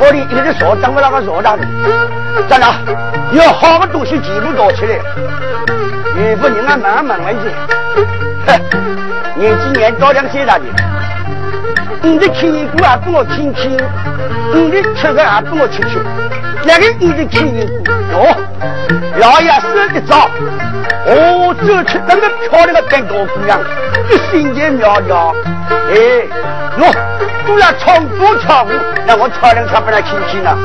我里一个说当我那个说当的，真的有好的东西全部拿起来，岳父人啊慢慢来些，哼，年纪年大两岁了的，你的屁股啊给我亲亲，你的吃个啊给我吃吃，那个你的屁股哦，老爷是一招，哦，走出那么漂亮的白高姑娘，一心间苗条，哎。我都要唱歌跳舞，那我跳两跳不来亲亲了。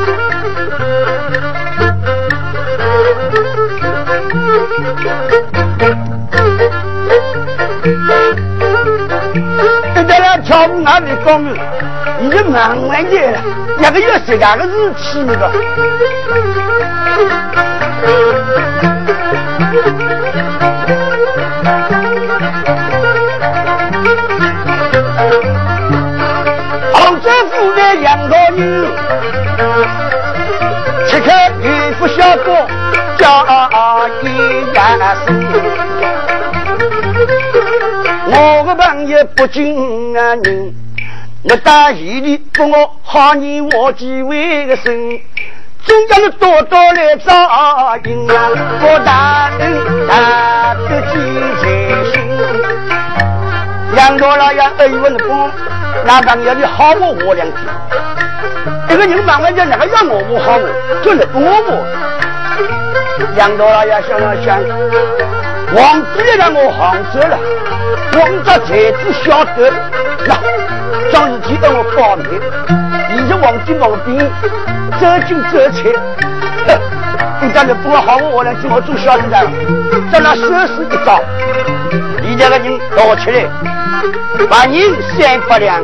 哪里讲？你就忙完的，那个要谁家个日期那个？两个女，吃客渔夫小锅朋友不敬啊人，那大义里给我好年我几位个生，总叫你多多来照应啊，我大恩大德记在心。杨老老要恩问公。那朋友你好我我两句，一个人慢慢讲，那个要我我好我，就是多我。杨老老要想了想，王子也让我行走了，王家才子晓得，那张事体让我报名，你是王金毛病，走进走出，哼，你讲的不好我我两句，我总晓得的，在那手势一招，你这个人躲起来。把银三百两，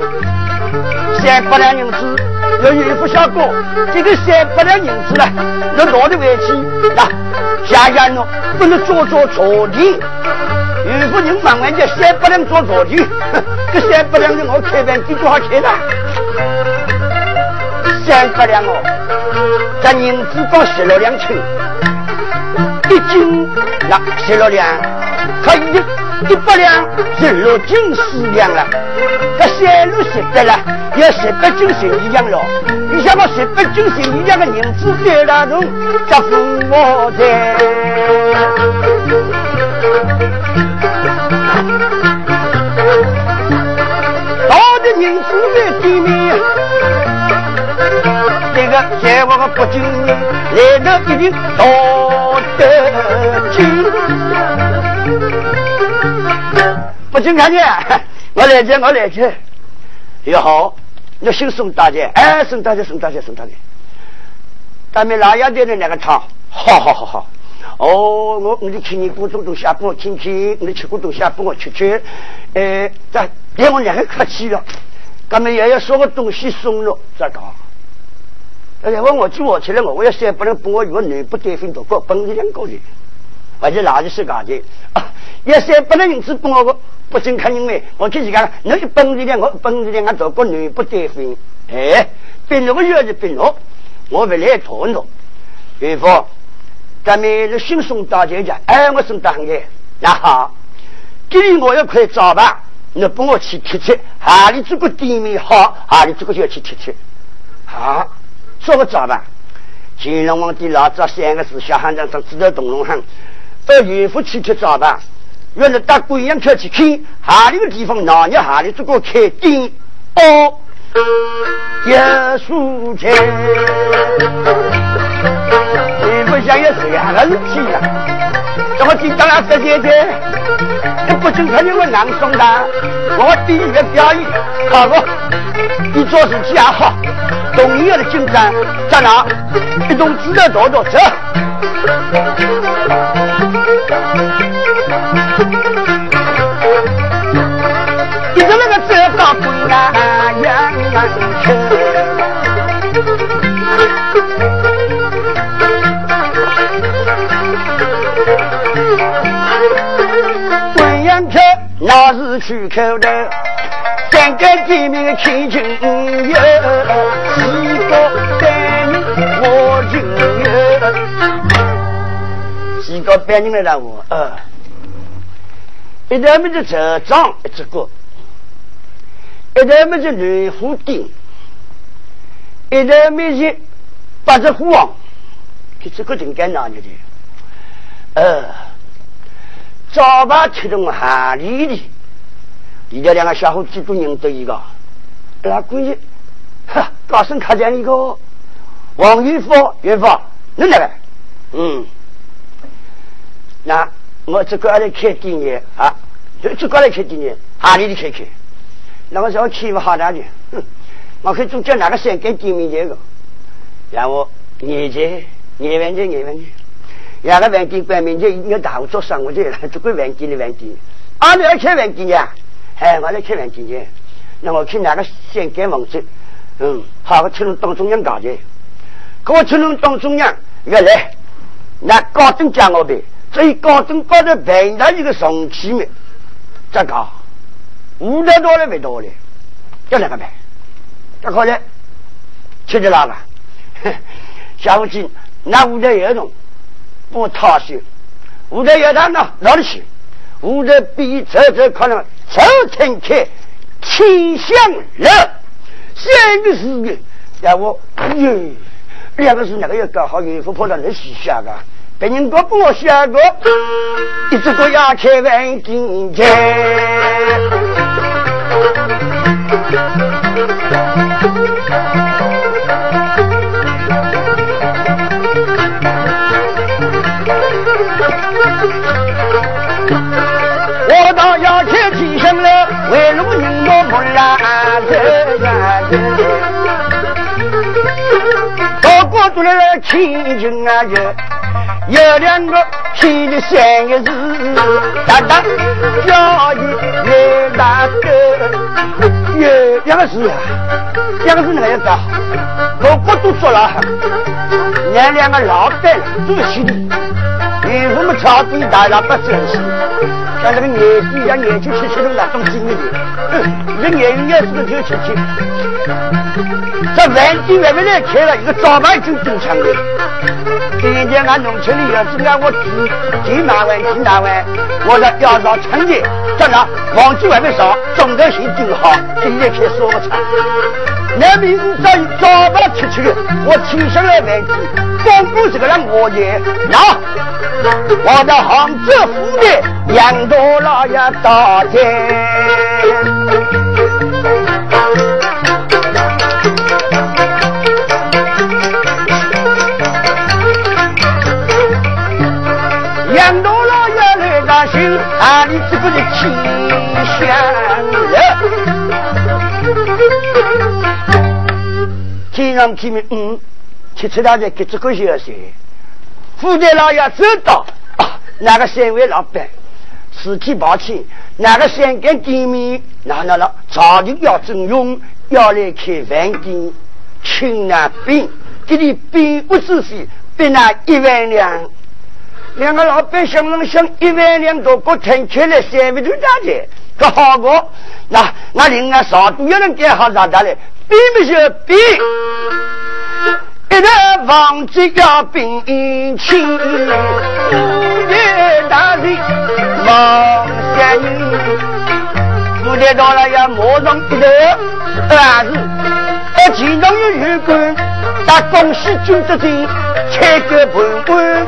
三百两银子要岳父小哥，这个三百两银子呢，要拿得回去，那想想喏，不能做做坐定。岳父人忙完就三百两做坐定，这三百两的我开饭店多少钱呢？三百两哦，这银子到十六两钱，一斤那十六两，可一。一百两是六斤四两了，这三路十得了，要十八斤十一两了。你想我十八斤十一两的银子在哪弄？这富我在，到底银子在地面，这个在我的北京来的一定到得紧。不进看见，我来接，我来接。也好，你姓宋大姐，哎，宋大姐，宋大姐，宋大姐。咱们老爷子的那个汤，好好好好。哦，我我就请你过种东西啊，帮我听听；你吃过东西啊，帮我吃吃。哎，这连我两个客气了。咱们也要说个东西送了，再搞。哎呀，问我叫我起来，我我要先不能帮我有女不对分多个，本是两个人，而且哪里是干的？啊要三不能银子帮我个。不准看人为，我就是讲，你一本事的，我本事的，俺做个女不得分。哎，本了个月是本了，我不来讨论。岳父，咱们是新送大姐姐，哎，我送大爷。那好，今天我要快早吧，你帮我去贴贴，哪里这个店面好，哪里这个就要去贴贴。好，说个早吧。乾隆皇帝老早三个字，小汉长上知道东龙汉，到岳父去贴早吧。原来到贵阳桥去看，哪里个地方哪里哪里这个开店哦，有书钱，不想要这样的事情啊？怎么今朝要这姐姐？你不经常你我南送的，我第一个表演好不，你做事情也好，同样的紧张在哪？一动知道多多走。那是去口的，三个地名天津有，几个百人我就有，几个百人的任务，呃，一代没的车长一只个，一代没的女虎丁，一代没的八只虎王，这这个挺干哪里的？呃。早把出动哈里的，你家两个小伙子都认得一个，那估计，哈，高声看见一个。王玉福，玉芳，你那个，嗯，那我这个来开店呢啊，就这个来开店呢，哈里的开开，那我说欺负好大的，哼，我可以做叫哪个三间店面这个，然后年纪年万年年万年。两个饭店关门就一个大户做生意去了，这个饭店的饭店，啊，你要开饭店呀？哎，我来开饭店去。那我去哪个县干房子？嗯，好，我去侬当中央搞去。可我去侬当中央，原来那高等讲我呗，最高等高的平台一个上气嘛，咋搞？五百多了没多了，要哪个办？这可能吃的哪个？下午去那五百有种。不讨喜，我在乐堂呢，哪里去？我在比走走可能走天开，天香乐，三个四个，让我哟，两个是哪个要搞好衣服跑到那洗下个？别人哥不我下个，一直都要开万金钱。过都来亲近啊就，有两个天的三个字，大大叫一越大个，越两个字呀，两个字哪样子啊？到过都做了，那两个老板都是兄弟。你父母差别大，那不珍惜。像这个年纪像年纪轻轻的那种经历，这年龄也是个九七七。这饭店外面来开了一个招牌就正常的。今天俺农村里要是让我几几万万几万万，我说要上春节，在那黄金外面上，中头心就好，今天开说不长。那名字早招牌出去了，我请上来饭店。光顾这个人我也那，我的杭州府的杨多老爷大街，杨多老爷来大兴，啊，你这个是清香天上天明，嗯。七七大姐给这个消息，副队老爷知道啊，那个三位老板尸体抱歉，那个三间店面，那那那，早就要征用，要来开饭店，请那兵，给你兵不仔细，别拿一万两。两个老板想了想，一万两多，我腾出来三位多大姐，可好过。那那另外少都有人给好啥的嘞？兵不是兵。一代王子要病亲，五代大人王相迎，五代到了要马上一代儿子，而其中有员官打恭喜军德军，开个盘官，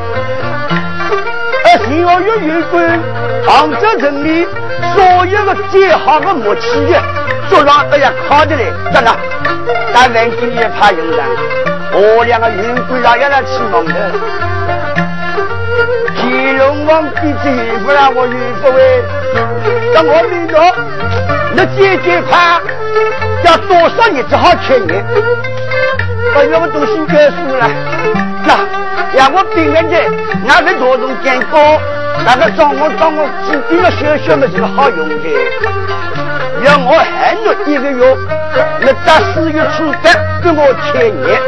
而其后有员官杭州城里？所有的最好的木器的，桌上哎呀靠的嘞，真的，但万金也怕用上。我两个云贵老爷来吃馒头，乾隆皇帝这衣服让我岳父喂，那我领导，那姐姐怕要多少日子好吃呢？把那么东西结束了，那让我病人的那个多种健康，那个装我装我指定的小小的这个好用的，让我还了一个月，那到四月初八给我千年。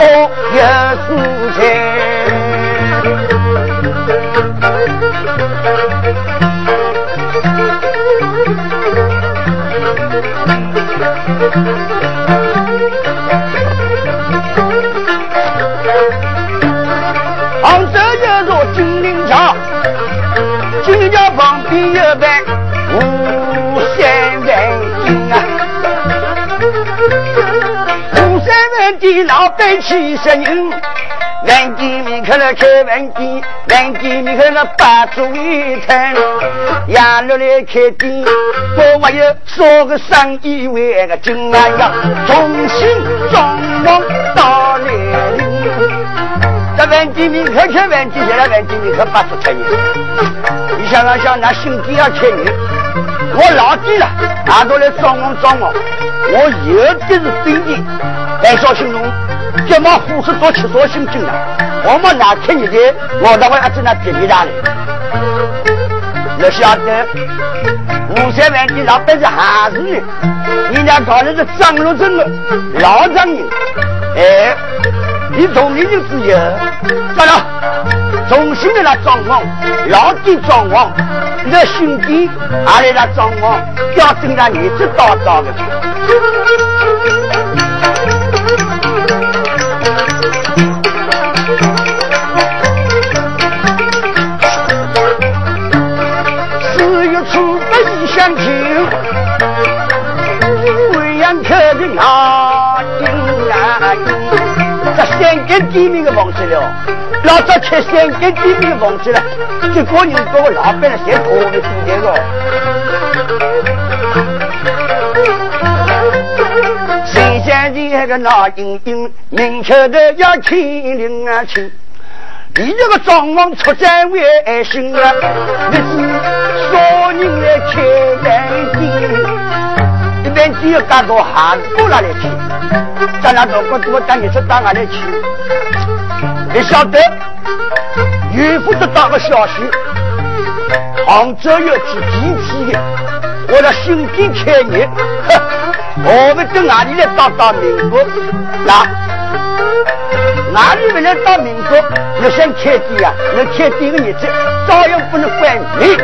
哦，也是钱。五三万的老板七十人。万金米开了开万金，万金米开了八桌一餐，亚落来开店，我还有少个生意为个金啊呀，重新装潢到来临。这万金米开开万金，现在万金米开八桌开业。你想想想，那新店要开业，我老弟了，拿过来装潢装潢，我有的是生意，来绍兴隆。这么护士多吃多心经了，我们哪天你的，我那会还在那别你那里。你晓得，五三万的老板是汉子人，人家搞的是张罗镇的老丈人。哎，你同龄人之友，咋了？重新的来装潢，老店装潢，那兄弟还来那装潢，要等他日子到到的。相亲，贵阳客的哪进来？这三更店面的房子了，老早吃三更店面的房子了，结果人把我老板了，先拖的进来了。新乡的那个那英英，明确的要亲临啊亲。你这个装潢出在外心啊，你是少人来开饭店，一般只有干个汉过那来去，咱俩如果多带你去到哪里去？你晓得，岳父得到个消息，杭州要去地铁的，为了新店开业，我们到哪里来当当民国？那。哪里不能打民国，你想开店呀？你开店的日子，照样不能怪你。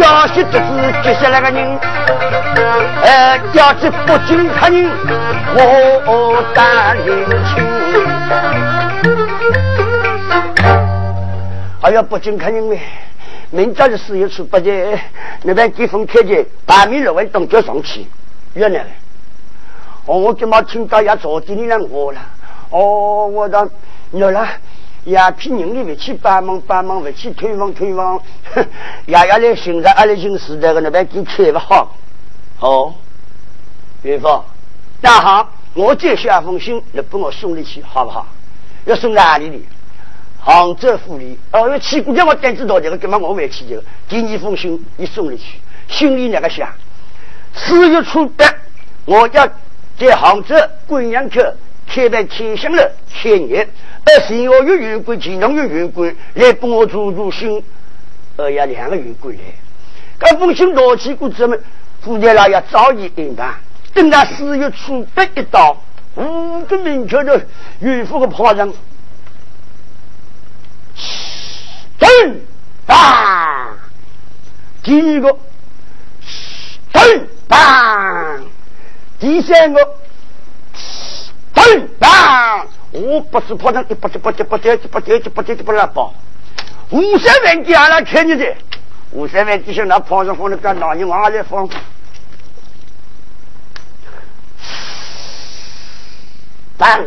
消息得知，接下来个人，呃，调去北京看人，我担心情。还要北京看人没？明朝的四月初八日，那边疾风开的，八米六万东就上去，原来，哦，我今嘛听到要坐地里来我了，哦，我讲，那了，鸦片人里回去帮忙帮忙，回去推房推房，哼，爷爷来寻着阿里新时代的那边给开不好，哦，岳父，那好，我再写封信来帮我送你去，好不好？要送哪里里？杭州府里，哦，要去过叫我单子到这个，干嘛我回去这个？第二封信你送了去，心里那个想，四月初八，我要在杭州贵阳客开办天香楼开业，而新我有员工，其中有员工来帮我助助兴，呃，要两个员工来。这封信拿去过之后，夫妻俩要早已安排，等到四月初八一到，五个明确的岳父的炮仗。噔当，第二个噔当，第三个噔当，我不是跑上一不接不接不接不接不接不拉包，五三万给俺来看你的，五三万就像那跑上放那个老你往来放，当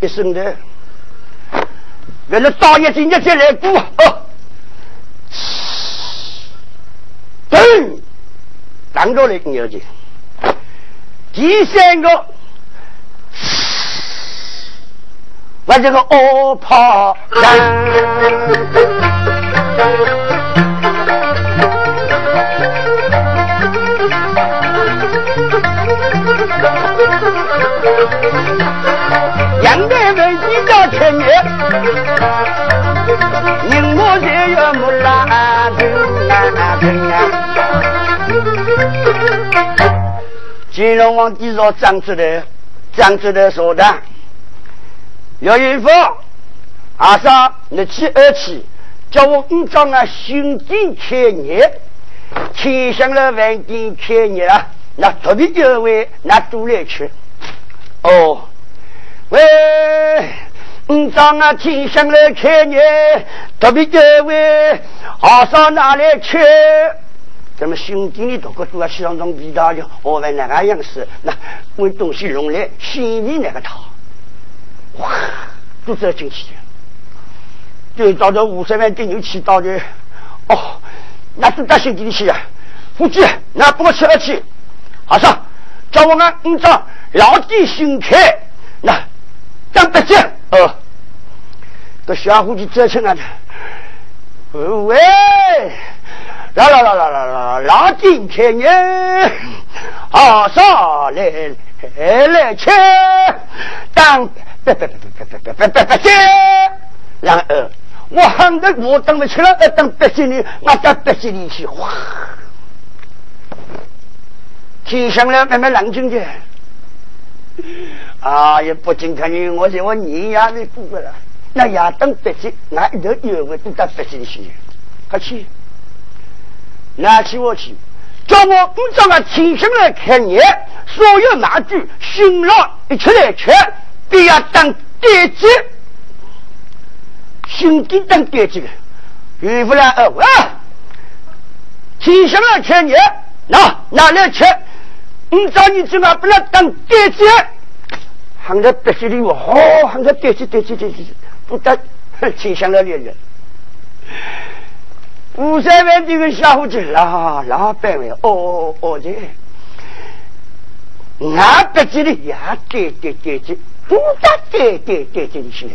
一声的。原来大爷今天再来过，噔，当着来牛的。第三个，我这个恶炮杨宁莫日月莫拉啊啊！金龙王地者张志德，张志德说的：刘云峰，阿嫂，你去二去，叫我五张啊，兄弟开业，天香楼饭店开业了，那特别就为，那都来吃。哦，喂。五张啊，天香来看你，特别各位，好上哪里去？咱们兄弟里都个都要西装装皮大的，我们那个样式，那为东西用来心里那个套，哇，都这进去了。就到这五十万顶牛去到的，哦，那是大兄弟去啊！夫妻，那不我吃二去，好上，叫我们五张老弟新开，那张八戒，哦，这小伙计这成啊！喂。啦啦啦啦啦啦！老金开年，阿嫂来来来吃，当别别别别别别别别别接，然后我喊的我等不起了，等别接你，我到别接你去，哗！天上了，慢慢冷静点。啊，也不仅看你，我在我年牙里过过了，那亚当别接，那一头有我都到别接你去，快去。拿起我去，叫我不这个天生来看你，所有拿具新郎一起来吃，都要当爹子，兄弟当爹子的，岳父来哦啊，天生来看你，那拿来吃，你找你怎么不能当爹子？喊着别墅里我好喊着爹子爹子爹子，不得天生来练练。五三万这个小伙子，老老板位，哦哦的，俺不记得呀，对对对对，不打对对对对的起来，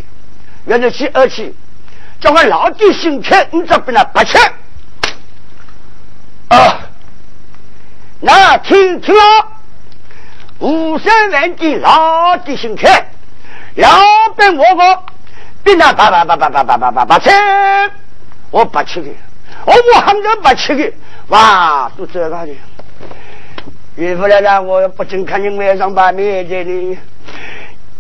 原来去二去，叫我老弟心开，你这不能不吃啊？那听听了，五三万的老弟心开，老板我个，别那叭叭叭叭叭叭叭叭叭吃，我不吃的。我我喊着不吃的，哇，都这个的。岳父来了，我不准看你晚上把面在的，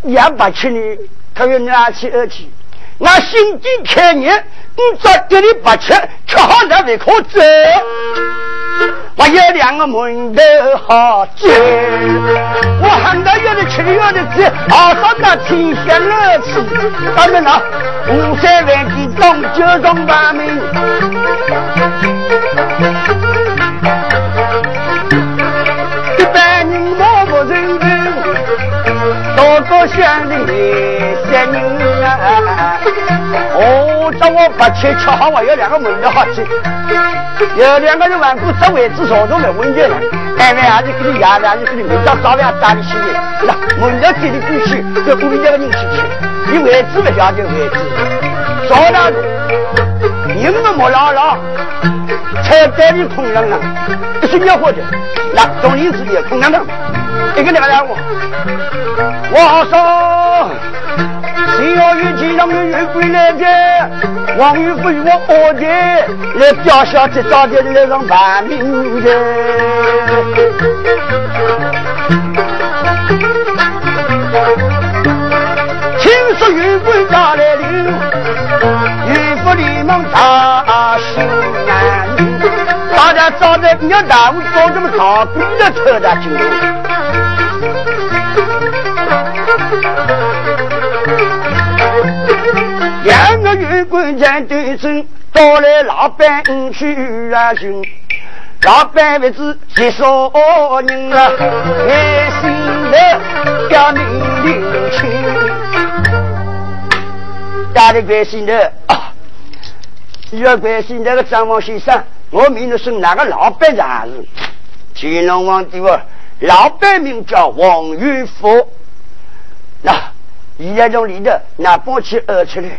也不吃呢。他又拿起二起，我心底开你，你早给你不吃，吃好了胃口走。我有两个馒头好吃，我喊他要的吃的要的吃，好上那天香乐吃。当然了，五三万的东九中八名，一般人莫不认真，多多乡里三人啊。哦，叫我不吃，吃好我有两个馒头好吃。有两个人顽固这位置上都没问题了，单位还是给你压的，你给你明早早点打你去的，那馒头给你过去，就鼓励这个人去吃。你位置不了解位置，早点人们莫老老，菜单里空荡荡，不是要活的，那总理子也空荡荡，一个两个两个，我说。谁要有钱让我有鬼来的，王玉飞我二弟来掉小姐找的来上排名的。听说玉贵要来临，玉不礼貌大心难，大家找的你要耽误，找这么大姑的扯大筋。官在对阵，到了老板去啊寻，老板位置接受人啊，开心的要命令去，大的关心的啊，要关心那个张王先生，我名字是哪个老板的子？乾隆皇帝我老板名叫王玉福，那一夜中里的那帮去饿出来。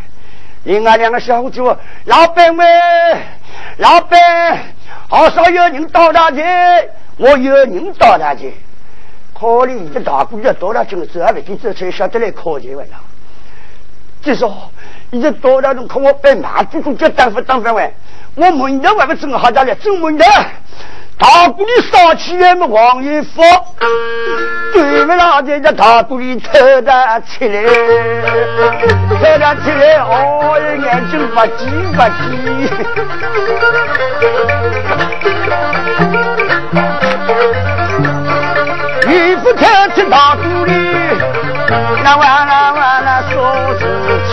另外两个小伙子，老板们，老板，好少有人到那去，我有人到那去，考虑你的大姑要到了京走，还不给走出来，晓得来考验完了。就说，你这到了中，看我被马祖祖就当不当饭碗，我门头还不整好家了，整门头。大鼓里烧起来么？王玉福，对不啦？在大鼓里偷得起来，偷得起来，哦，眼睛不急不急。玉福偷起大鼓里，那完了完了说事情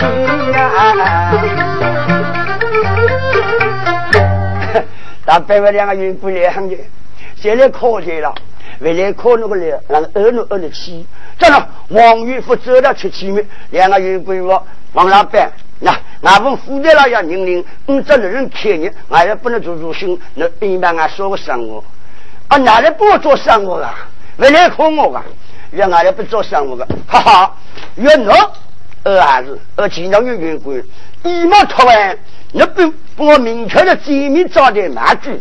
呀！大伯伯两个人不两的，现在考去了，未来考那个了，那个二六二六七，这了王玉福走了出去面，两个人规我王老板。那俺们负责了要年龄，我这女人开业，俺也不能做做心，那一般俺说个生活，啊，哪来不做生活啊？未来考我啊，让俺来不做生活的，哈哈，越诺二孩子，而经常有员工，一毛出完，你不把我明确的见面招待满句，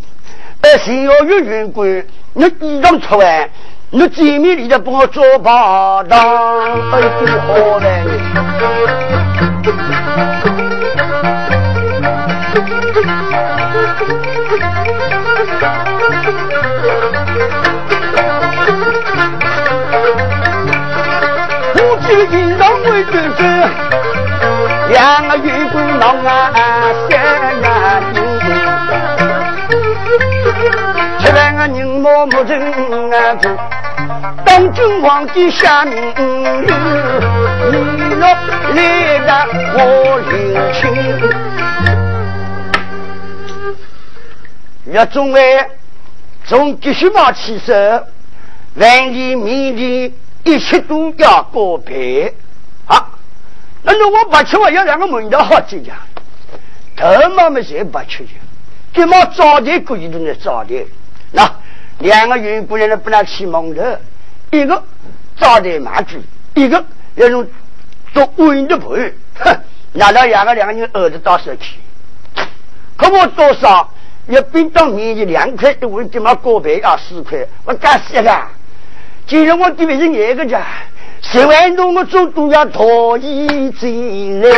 而谁要有员工，你一张出完，你见面你就帮我做保障，哎，最好嘞。为对分，两个月不能啊三呀吃饭个人默默真啊做，当君皇帝下命令。来的我领情，岳中尉从吉须茂起手，万里米里一切都要告别！那如果不去，我要两个门道好进呀。头毛没谁不去的，这么早点过一顿的早点。那两个员工人不能起蒙头，一个早点麻子，一个要用。做稳的赔，哼！拿到两个两个人儿子到手去，可我多少一冰当面积两块，一碗怎么过百要四块，我干死了！今天我这边是哪个家？十万多我做都要脱衣进来。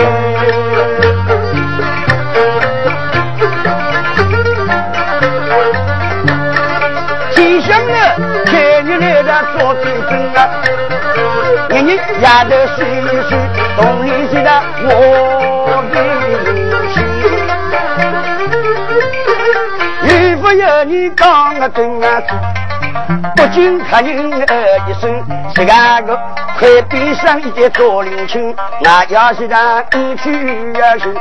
天香了，千年来的做天真啊！你你丫头岁岁，懂你些的我的心。如果有你讲个真啊，不禁看人儿一声，这个快闭上一点做灵亲，那要是让你去呀去，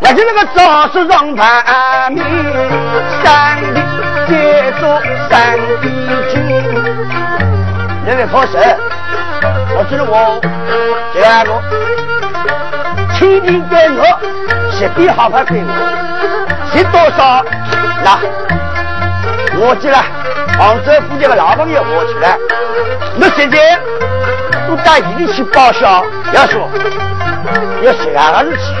我就那个早是上盘面，三里接着三里军，那位跑手。我知道我这样个，天天给我十笔好牌给我，十多少？那我记了，杭州附近的老朋友我去了，那现在我到伊里去报销，要说要十万个日去，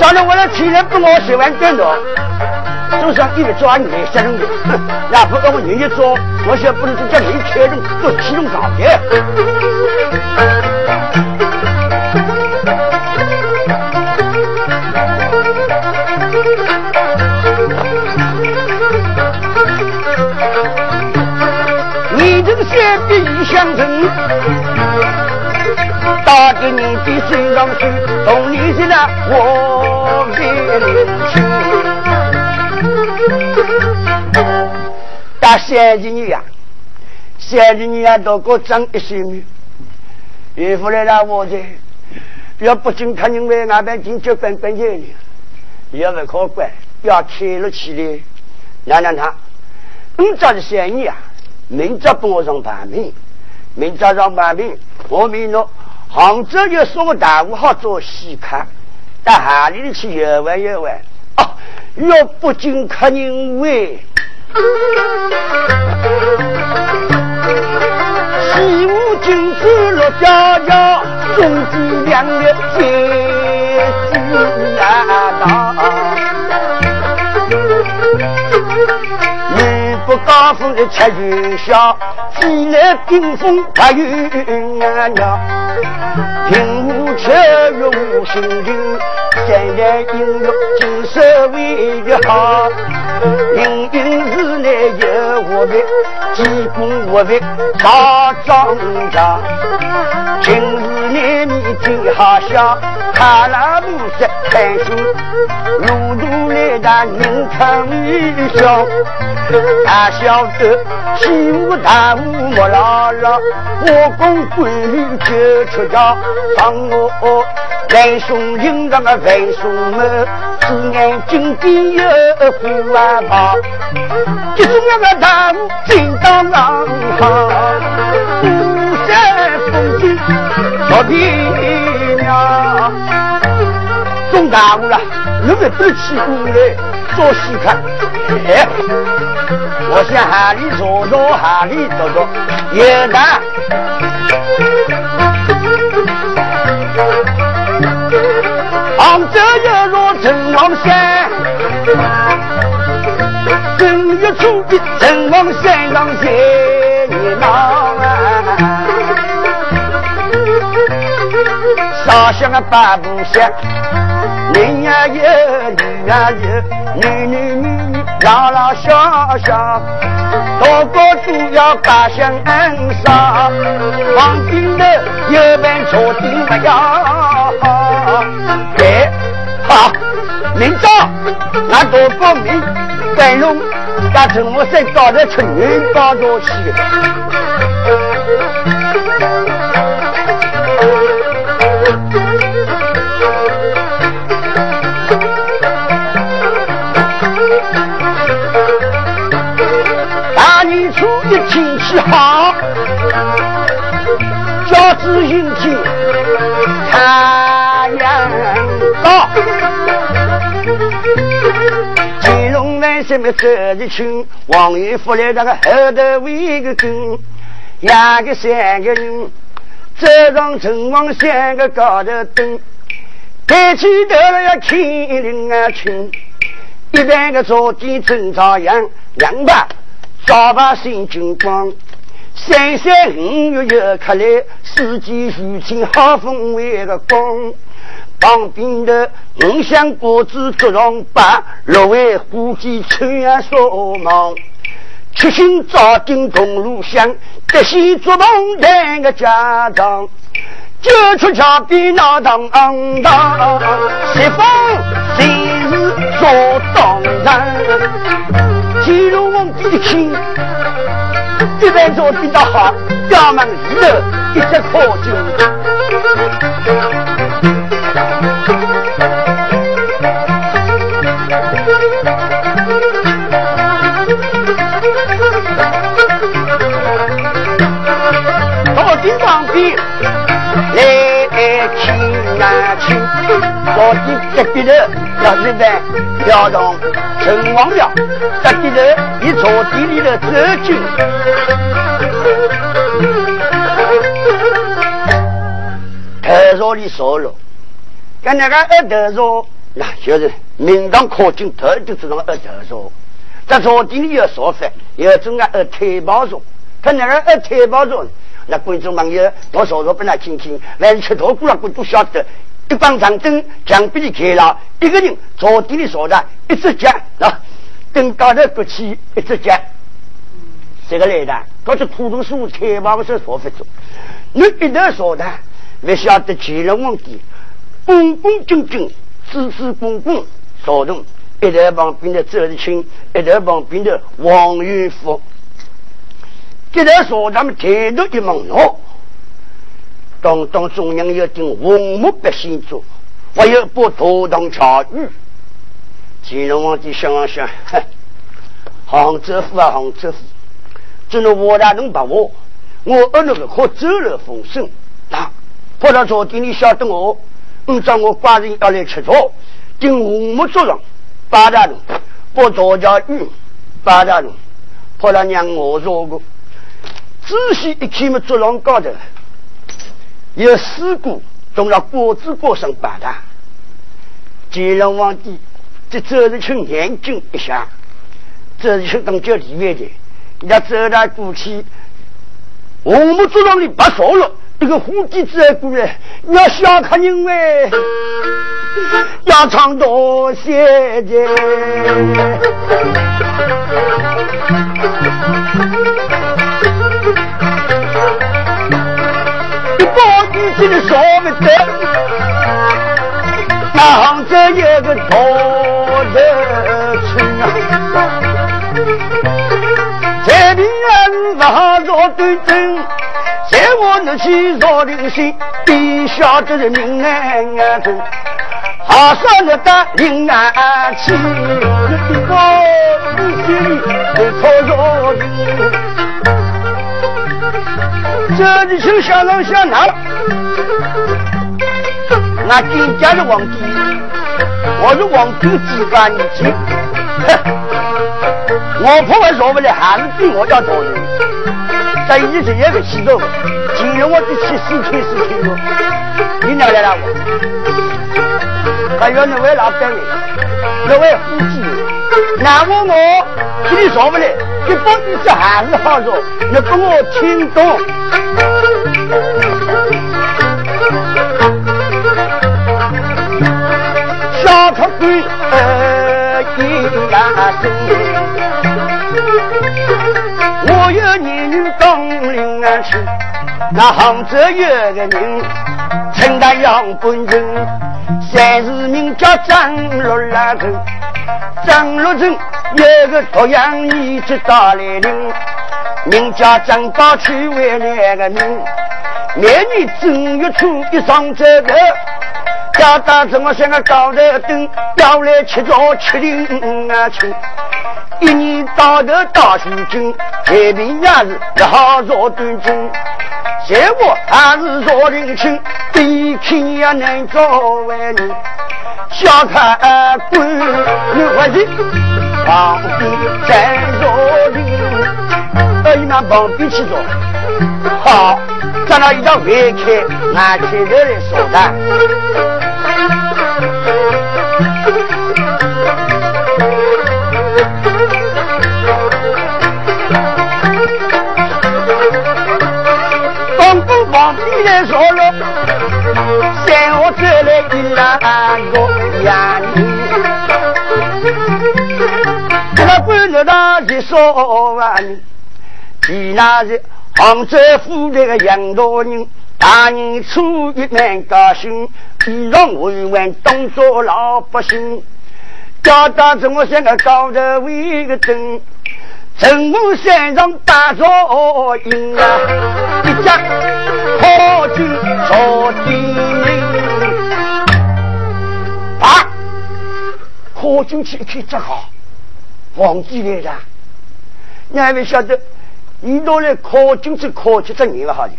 早上我的天天不我写完电脑。就像一个抓你杀人的，然后让我人家做，我现在不能叫人开人做其中搞的。一相称，打给你的身上去，懂你现在我给情。打三十年呀，三十年呀，都过挣一岁米。岳父来了，我这要不进他因为那边进结婚关键的，也不可管，要开了起来。娘娘他，你这是三年呀，明早帮我上盘命，明早上盘命，我明了杭州有什么大物好做戏看，到哪里去游玩游玩？哦，要不进客人位。西吴金子落家家，中举两月结女不高富的吃元宵，飞来顶风白云啊。无车月无心情，三代应有金色为的好。明明日来有我的，济公我的大庄稼，今日。年你最好笑，卡拉木色开心，路途来的人看你笑，大晓得起舞大舞莫拉拉，我公闺女就出家，帮我来送迎上个外送们，只眼睛底有虎啊毛，一种那个大舞真当浪好。老爹娘，中大雾了，你们都起过来做戏看。哎，我想喊你坐坐，喊你坐坐，有难。杭州一座城隍山，正月初一城隍山上写热闹啊。大乡啊，八不乡，男呀有，女呀有，女女女女，老老小小，大家都要家乡安上。旁边的有本坐定不要，哎，好，明早那多报名，白龙把陈木山搞得成人高着去。气好，交子阴天，太阳高。金龙湾上面走一群，王爷府来那个后头围个跟，两个三个人走上城隍三个高头登，抬起头来要看林啊亲，一般个朝天正朝阳，两把。早把新军光，三三五月又开来，四季如春好风味个光。旁边的五香果子桌上摆，六位伙计穿啊烧忙，七星照进铜炉香，德喜做梦谈个家长，九出桥边闹堂堂，做比较好，家门里头一直靠近。到顶旁边来听啊听。到底这边头要是在要动城隍庙，这边头一朝地里头走进，头上里烧了，跟那个二头上，那就是明堂靠近头就知道二头上，在朝地里要烧饭，要种个二太保上，跟那个二太保上，那观众朋友，我说说本来听听，来吃多过了，我都晓得。一帮长征墙壁里开了，一个人朝地里坐着，一只脚啊，等高头不起，一只脚，这个来的，都是土豆树开房子说不中。你一头说的，不晓得乾隆皇帝恭恭敬敬、支支公公说动，一头旁边的周日清，一头旁边的王元福，这头说他们抬头一望哦。当当中央要定红木百姓做，还有把头堂巧遇。乾隆皇帝想了想，杭州府啊杭州府，只能我大能把握，我二那个可走漏风声。那跑到朝廷里晓得我，按照我寡人要来吃茶，顶红木桌上，八大人把曹家玉，八大人跑来让我说个，仔细一看嘛，桌上高头。有四姑动了果子果上八大，乾隆皇帝这周日清眼睛一下，周日清当叫里面的，人家走来过去，我们桌上里不少了，这个虎弟子过来，要小看人喂，要唱多谢的。今的说不得，那这一个大的村啊，这边人不做对阵，在我那去做灵心，地下的人民安中，好说那大临安去，我一心为错做灵。这里请小郎小郎，俺丁家的皇帝，我是皇帝几百年前，哼，我怕我做不来，还是比我要多人。这一直也个洗头，今日我得去死去死去了，你哪来了我？还要你为老单位，那位夫妻，那我我替你说不来，你到底是还是好说，你给我听懂。那杭州有个人，称他杨本人，三字名叫张六拉头，张六成有个鞅阳女子大来人。名叫张宝去为那个名，每年正月初一上这个，家大怎么像个高头灯，要来吃早吃零啊去。一年到头大数军，太平也是要好做端正，财务还是做人情，对天也能做为你。小看官，你活计，皇帝在做人。到你们旁边去坐，好，咱俩一道回开，俺接着来说的。东宫旁边来说了，三我这来一两个呀你，这个官路大一说完。其那是杭州府那个杨大人，大年初一蛮高兴，衣裳委婉，动作老百姓。交代怎么像个高头为个灯，城门山上打着营啊，家炮军坐定啊，炮军去一看，这好，皇帝来了，你还没晓得？你都来考进去考七十年了，好的。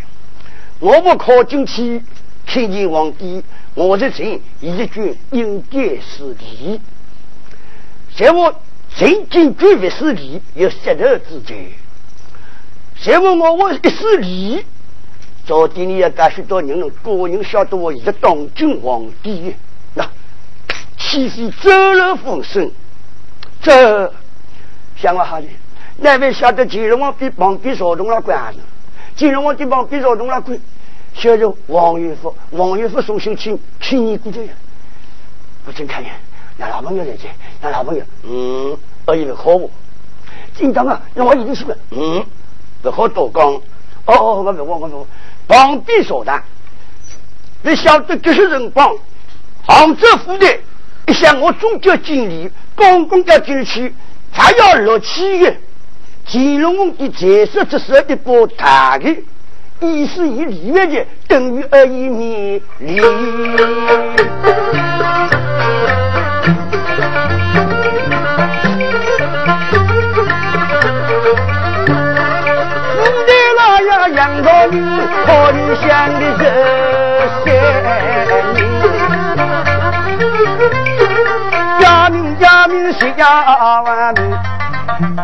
我不考进去看见皇帝，我的臣一句应该是礼。在我曾经绝不是礼，有舌头之罪。在我我我一是礼，昨天你要干许多人，个人晓得我是当今皇帝，那岂是走漏风声？这想我好的。那位晓得金龙王比旁边少东了官呢？金龙王比旁边少东了官，晓得王元福，王元福送信请请你过来呀。我真看见，那老朋友来接，那老朋友，嗯，我以为好不？紧张啊，那我一定是个，嗯，好多讲。哦哦，我不我我，旁边少的，你晓得这些人帮，杭州府的，一向我总叫经理，刚刚要进去，还要落七月。乾隆皇帝解释这是一部大的，意思以里面的等于二一米里。呀杨道理，好理想的这些年，家民家民谁家万民？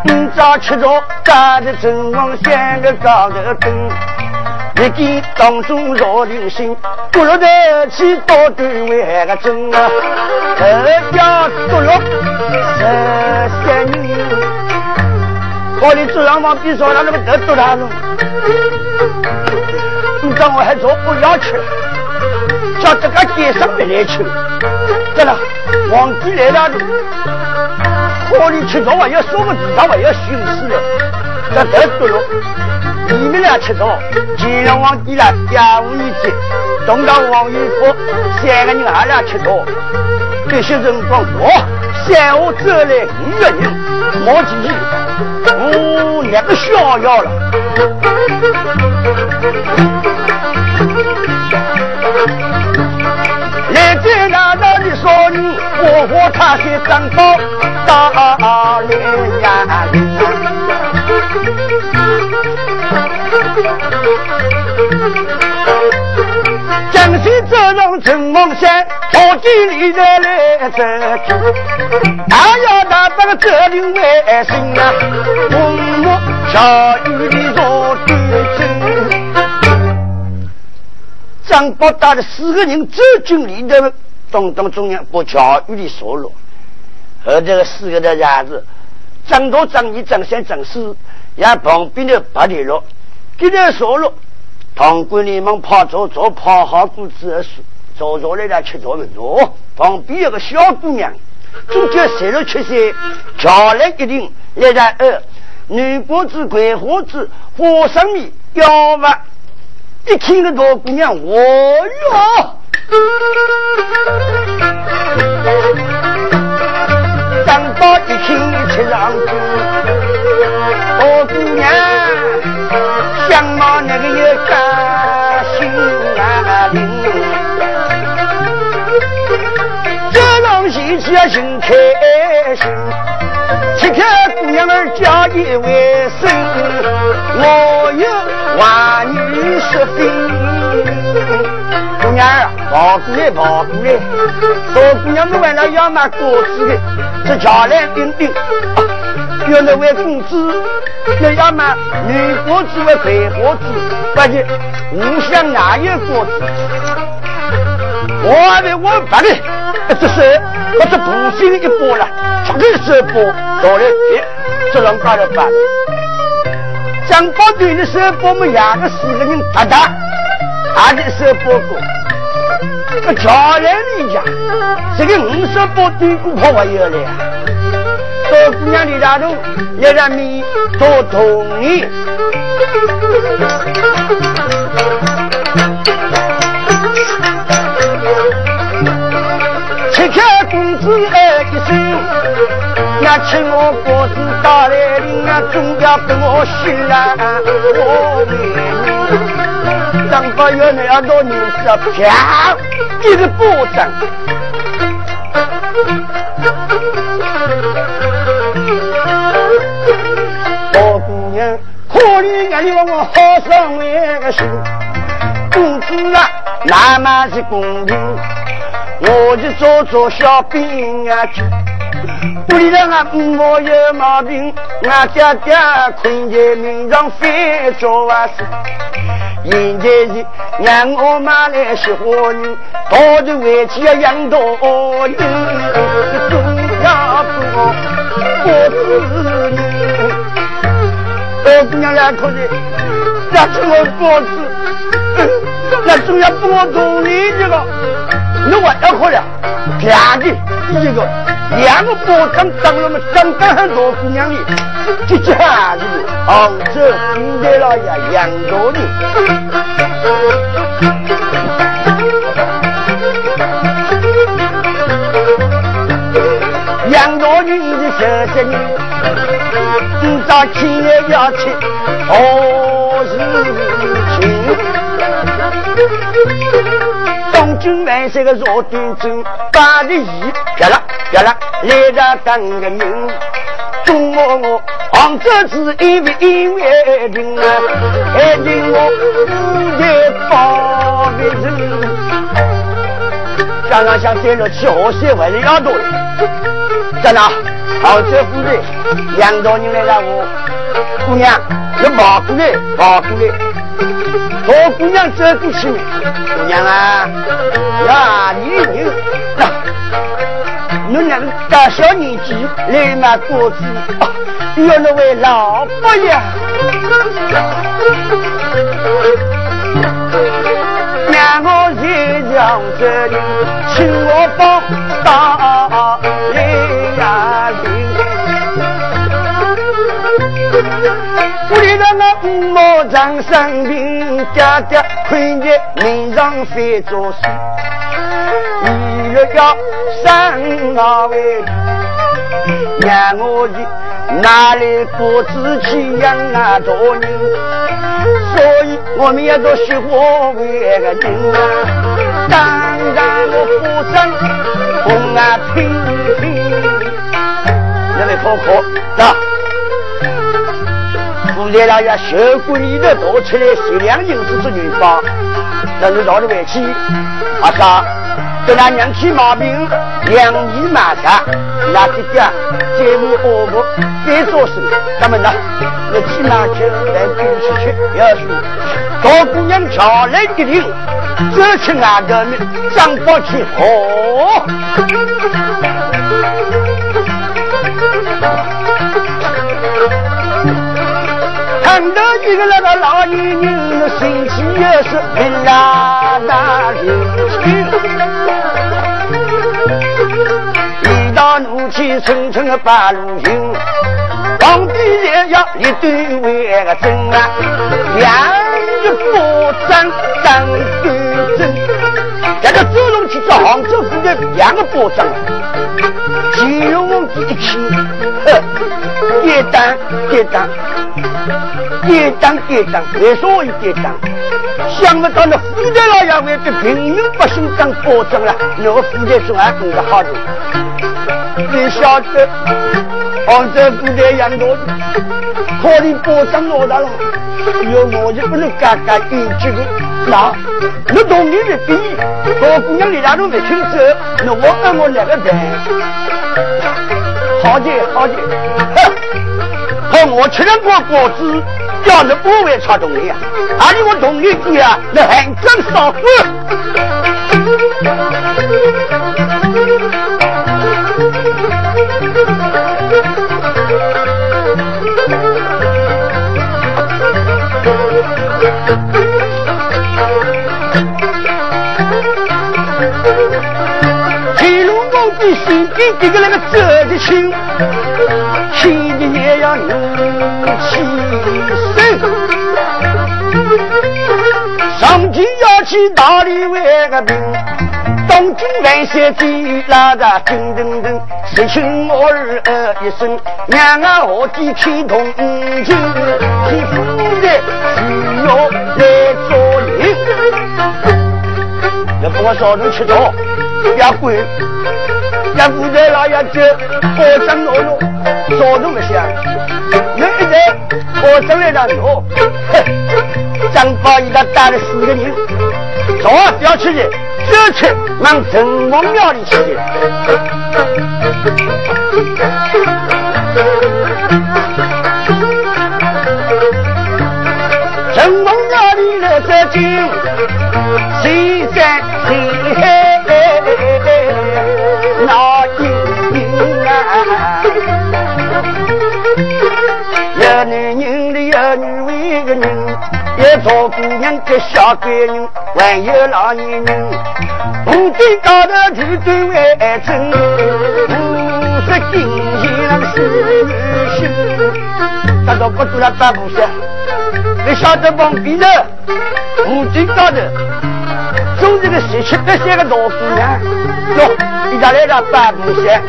今朝吃着干的正王像个高头灯，一见当中若灵心，不落得起多对为个真啊！这家多落十三年，我的主人往比说他那个得多大了？叫我还做不要吃，叫这个街上没来吃，对了，皇帝来了。我里吃早饭要说个地道话要熏死了，这得多了。你们俩吃早，金龙王帝来家务一节，东到王玉福，三个人还俩吃多。这些人光我三五走来五个人，莫急，我那个逍遥了。来在那那的少女，我和他是三宝大连呀。江西走上陈梦山，好几里的来走去。大摇大摆的走进外省啊，风木下雨的坐对走。张宝带的四个人走进里头，东东中央把教育的收落，和这个四个的伢子，张多、张二、张三、张四，也旁边的八里路。给点收入，堂官你们跑走走跑好谷子树，走走来了吃早饭。哦，旁边有个小姑娘，中间十七岁，漂亮一定，来在二，女脖子桂花子，花生米腰吧。一听个大姑娘，哦哟，张宝一听吃上心开心，去看姑娘儿家一位生，我有万女十分。姑娘儿跑过来跑过来，大姑娘们为了要买果子的，这家来顶顶。有那位公子，那要买女果子为白果子，发现无想哪有果子？我的我把你，这是我这不幸一波了，这个手波到了别，这让搞了办。张宝队的手波们两个四个人打打，他的手波过，这家人一家，这个五十波对股跑还有了呀。小姑娘李大头，一人米多同意。开公子哎一声，那请我果子打来临啊，总要给我洗了我脸。张八月那样多年是啪一个巴掌。可怜俺有我好生为心，公子啊，哪嘛是公平？我就做做小兵啊去。屋里头俺母有毛病，俺爹爹困在命上非做啊事。现在是俺我妈来喜欢你，到头回去要养大人，总要做我子女。小姑娘两口子，那是我脖子，那总要拨动你这个，你我要喝了，两个一个，两个包装长了么？刚刚很多姑娘的，这家子杭州金台老爷杨道人，杨道人的小侄女。今朝今日要去何事情？东京万岁个若端正，八十一，别了别了，来这等个人。中我我杭州是一位一位人啊，爱情我五台八位人。想想想，再落去河西还是要多的，在哪？杭州府里，两道人来了，我姑娘，你跑过来，跑过来，大姑娘走过去，姑娘啊，呀，你人，那，你那个大小年纪来买果子，要那位老伯爷，让我一上这里，请我帮大来那五毛长生病，爹爹困在门上翻着书，为了要生那位，让我去哪里不知去养那大人，所以我们要做学活为个人啊，当然我不争，红啊拼拼，那位婆婆，走。来了呀，小姑里头多出来十两银子做女方，那是到了回去，阿啥？给那娘去毛病，两年马上，那这点再无恶果，该做事。咱们呢，那起码就来跟出去，要说大姑娘巧来一听，这去俺的命，张宝去好。一个那个老年人，心气也是一拉大人情。一到怒气冲冲的八路军，皇帝也要一对为个真啊，两日不争张端正。这个周龙去找杭州府的两个保障，金融一起，呵，跌单跌单。跌宕跌宕，为什么跌宕？想不到那富家老爷为对平民百姓当保障了，那个富家总还更加好的。你晓得，杭州富家养多，考虑保障老大了，有我就不能干干一句的。那，你同意的比，大姑娘你俩都没听走，那我跟我两个人，好的好的，和我吃了个果子。叫你不会吃东西啊，而且我同意你啊，那很正少。龙宫的新兵这个那个走的亲，亲的也要牛气。上京要去大理为个兵，东京万岁最拉的叮叮叮，十亲我儿一声，娘啊何地开铜镜，替夫人需要来做人。要跟我少人吃早，要跪，要不在老爷子保证我了，少人不想，那一在保证来了我，哼。张宝一他带了四个人，早要出去，这去往城隍庙里去的。人。一做姑娘个小闺女，还有老年人，部队高头就对为真，五十斤钱是女婿，大都不做了大部下，你晓得旁边的部队高头，总这个十七八岁个大姑娘，哟，一家来了大部下。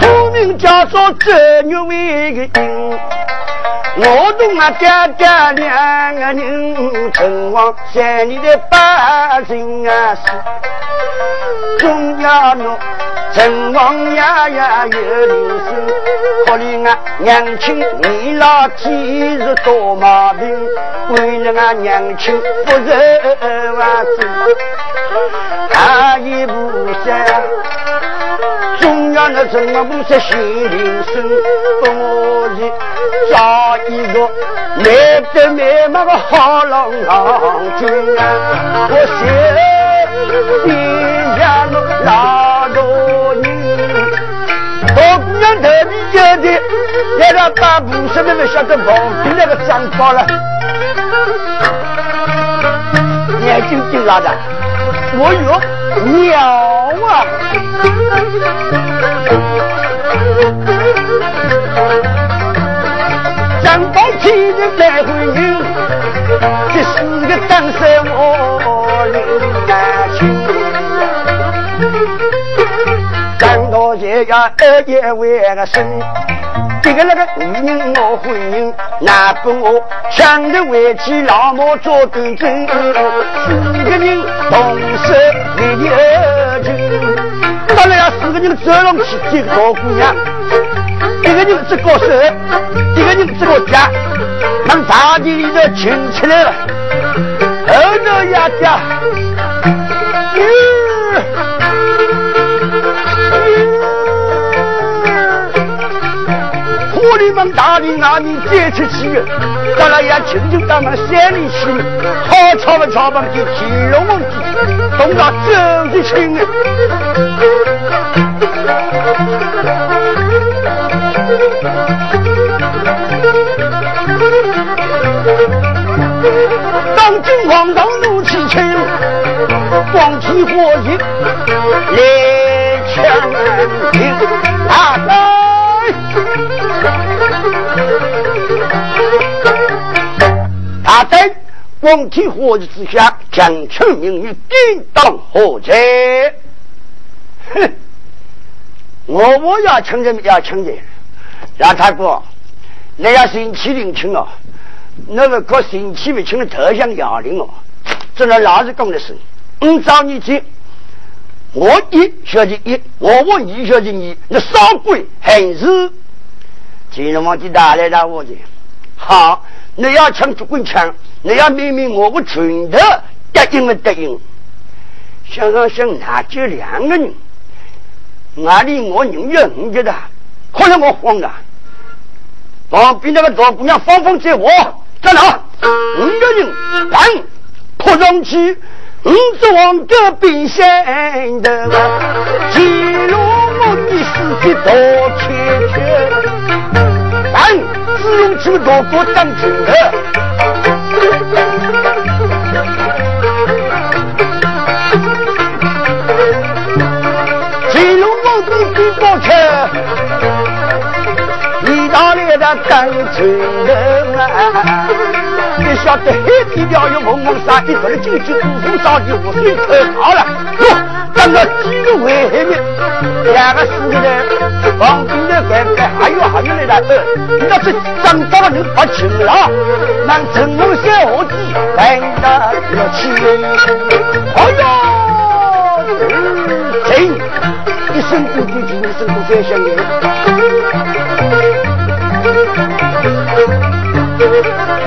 后名叫做周玉为个人，我同俺爹爹两个人，城隍山里的百姓啊是，中央路。城隍爷爷有灵性，可怜俺娘亲年老体弱多毛病，为了俺娘亲不仁万怎么不在心灵深？我去找一个美得美貌个好郎君啊！我想天下路老多女，大姑娘头里有的，那个大布什么不晓得毛病那个长高了，眼睛睛拉的，我有鸟啊！张宝天的来婚姻，这是个单身我领情。张大姐呀，二爷为个生，这个那个女人我婚姻，难不我想着回去老母做端正，四个人同手为你二舅，当然要四个人走拢去这个大姑娘。一个人这个手，一个人这个家，让大地里头群起来了。后头呀家，火里门大里外面再出去，到了呀，亲就到那山里去，好吵吧吵吧就天龙王子，动到走的当今皇上怒气冲，光天化日来抢兵，啊来！他在光天化日之下，将臣命于定当何在？哼！我我要请人要请人，让他哥，那要星期领请哦，那个过星期没请的。特像哑铃哦，这是老子讲的。事。我找你去，我一小姐一，我问一小姐二，那少贵还是？金龙王的。大来。大我的，好，你要抢足棍枪，你要明明我个拳头答应不答应？想想想，那就两个人。哪里我宁愿你觉得，可能我慌了。旁边那个大姑娘芳芳在我在哪？五个人赶扑上去，五只王哥变身的，记录我的事迹多切切，赶只用去大哥当军的。去，意大利的干脆人啊！你晓得黑皮貂有蒙蒙纱，一个人进去五虎烧鸡，五水可好了。喏，等到几个外面，两个四个人，旁边的干干还有还有来了。呃，那是长大人不轻了，让陈龙山下地看得热情。哎呦，行。一生不敌，一生不再相恋。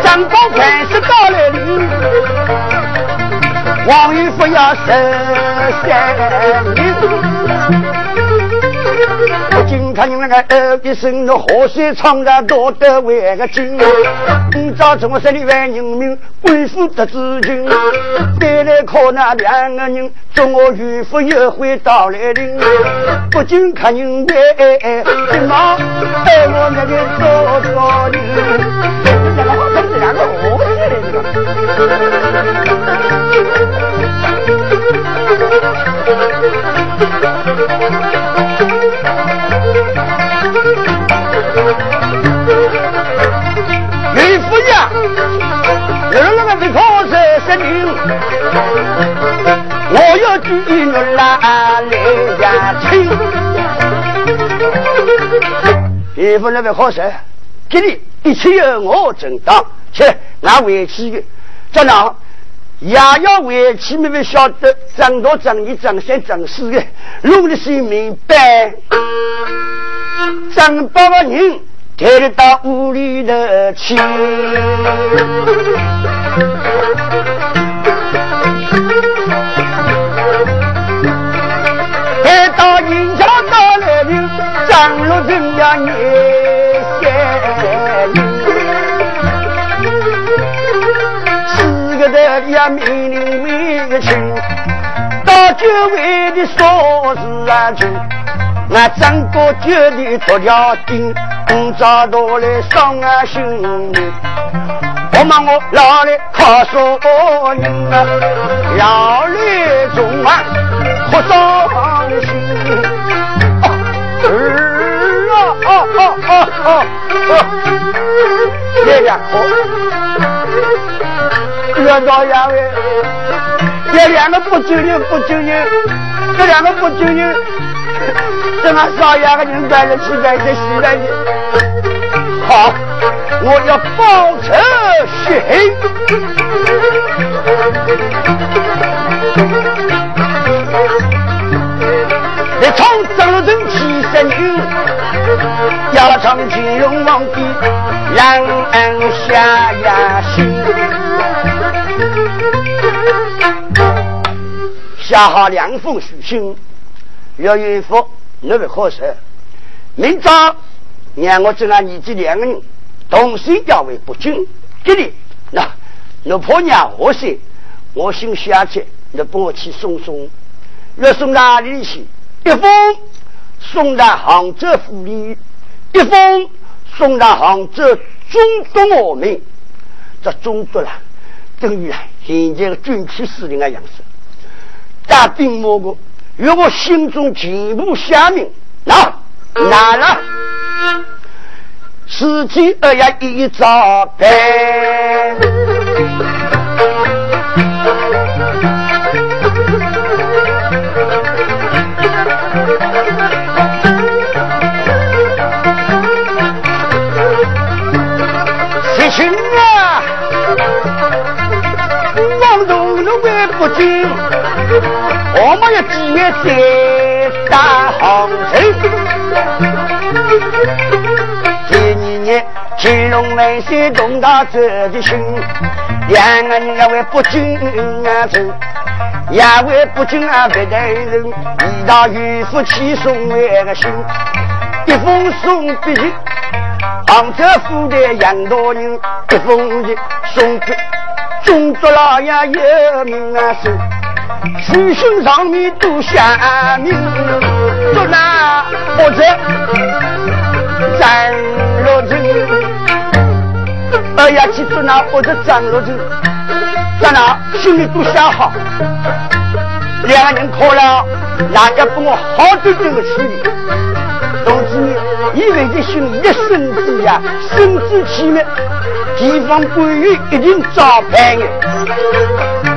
张宝开始到了，王玉福要十三名。我今看你那个二一生的河水唱的多得为个精，今朝中山里万人民贵妇得知情，再来靠那两个人，中我渔夫又会到来临。不仅看人哎，今朝带我那个做做人，两个好像是两个河水的。岳父呀，二那个为可是生命，我要举玉来来亲。岳父那位好生，给你一切由我承担，去拿回去的，在哪？也要回去，妹妹晓得，长大长一长三长四的，弄的是明白。张八个人抬得到屋里头去，抬到人家到来了，得也命令为亲，到九为的说是啊亲，俺张哥决定脱条钉，找到来伤俺心里。我骂我老来靠说人啊，要来中啊，可伤心。儿啊啊啊啊啊！爷爷好，这老爷，这两个不救人不救人，这两个不救人，这俺少爷个人带着去在这洗来的。好，我要报仇雪恨。你从张罗成起身去，要唱金龙王的。让人下呀，下好两封书信，要一副那个合适。明早让我这俺你这两个人同时调为不敬，给你那，你婆娘何事？我先下去，你帮我去送送。要送到哪里去？一封送到杭州府里，一封。送到杭州，中国我们这中国了，等于啊现在的军区司令的样子。大兵莫过，与我心中全部下命，那拿了，司机二呀一早开。几月再打杭州？第二年，乾隆万岁动他这的心，两个人为不敬啊走，也为不敬啊别待人，一道御夫起送为个信，一封送给杭州府的杨大人，一封的送给。中国老爷有名啊，是书信上面都写明，做那或者张罗成，哎呀，去做那或者张罗成，在那心里都想好，两个人可了，那家帮我好端端的处理，同志们，以为这心一生之呀，生之气灭。地方官员一定招牌的。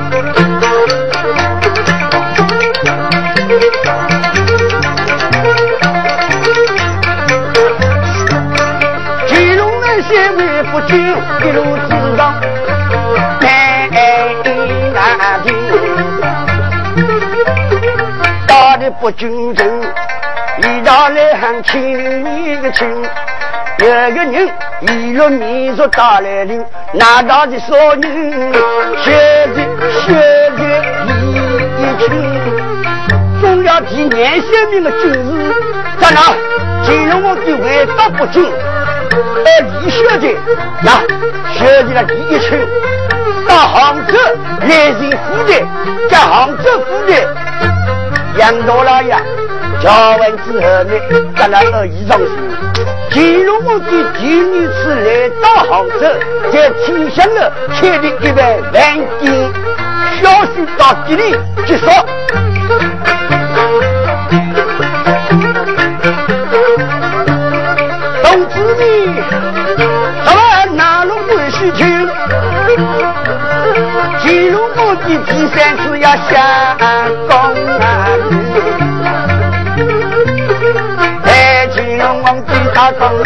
乾隆那些为不敬，一路之上难难听，打的不均真，一道来喊清你个清。有个人一路民族打来临，拿到的少女，学的学的一群，总要提年先民的军事，在哪？金龙王的味道不精，而你学的那学的了第一群，到杭州来人府的，在杭州府的杨大老爷叫完之后呢，在那二姨上去。乾隆皇帝第二次来到杭州，在清香楼开了一万万金，消息到这里结束。咱们南路关西去，乾隆皇帝第三次要下宫啊！大当日，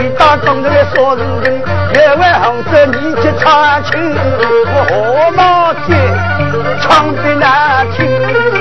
你大当日来说事情，月外杭州你去查清，我何毛子唱的难听。